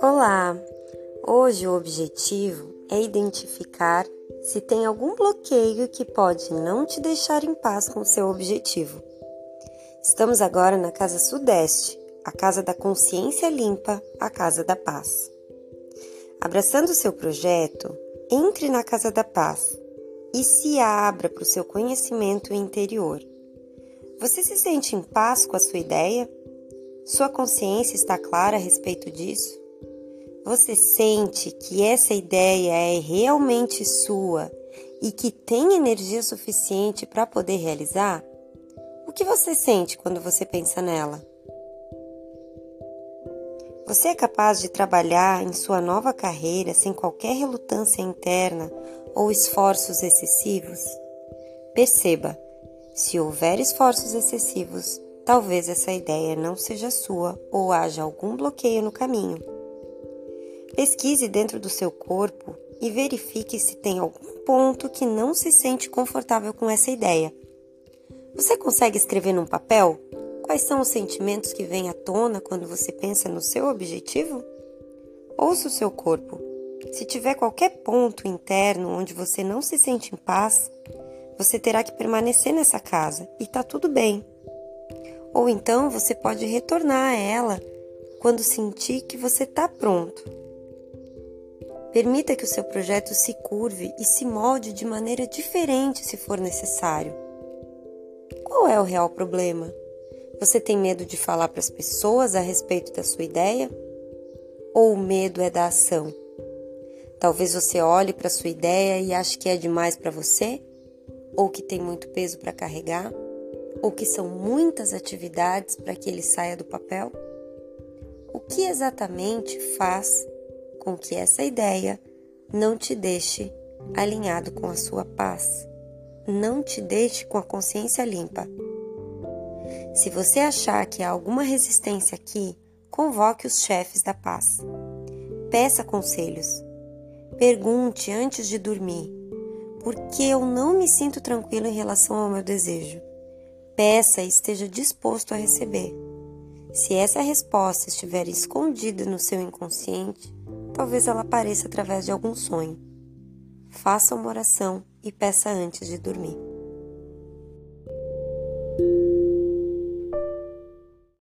Olá! Hoje o objetivo é identificar se tem algum bloqueio que pode não te deixar em paz com seu objetivo. Estamos agora na Casa Sudeste, a Casa da Consciência Limpa, a Casa da Paz. Abraçando seu projeto, entre na Casa da Paz e se abra para o seu conhecimento interior. Você se sente em paz com a sua ideia? Sua consciência está clara a respeito disso? Você sente que essa ideia é realmente sua e que tem energia suficiente para poder realizar? O que você sente quando você pensa nela? Você é capaz de trabalhar em sua nova carreira sem qualquer relutância interna ou esforços excessivos? Perceba, se houver esforços excessivos, talvez essa ideia não seja sua ou haja algum bloqueio no caminho. Pesquise dentro do seu corpo e verifique se tem algum ponto que não se sente confortável com essa ideia. Você consegue escrever num papel quais são os sentimentos que vêm à tona quando você pensa no seu objetivo? Ouça o seu corpo. Se tiver qualquer ponto interno onde você não se sente em paz, você terá que permanecer nessa casa e está tudo bem. Ou então você pode retornar a ela quando sentir que você está pronto. Permita que o seu projeto se curve e se molde de maneira diferente se for necessário. Qual é o real problema? Você tem medo de falar para as pessoas a respeito da sua ideia? Ou o medo é da ação? Talvez você olhe para sua ideia e ache que é demais para você? Ou que tem muito peso para carregar? Ou que são muitas atividades para que ele saia do papel? O que exatamente faz com que essa ideia não te deixe alinhado com a sua paz, não te deixe com a consciência limpa. Se você achar que há alguma resistência aqui, convoque os chefes da paz. Peça conselhos. Pergunte antes de dormir: por que eu não me sinto tranquilo em relação ao meu desejo? Peça e esteja disposto a receber. Se essa resposta estiver escondida no seu inconsciente, Talvez ela apareça através de algum sonho. Faça uma oração e peça antes de dormir.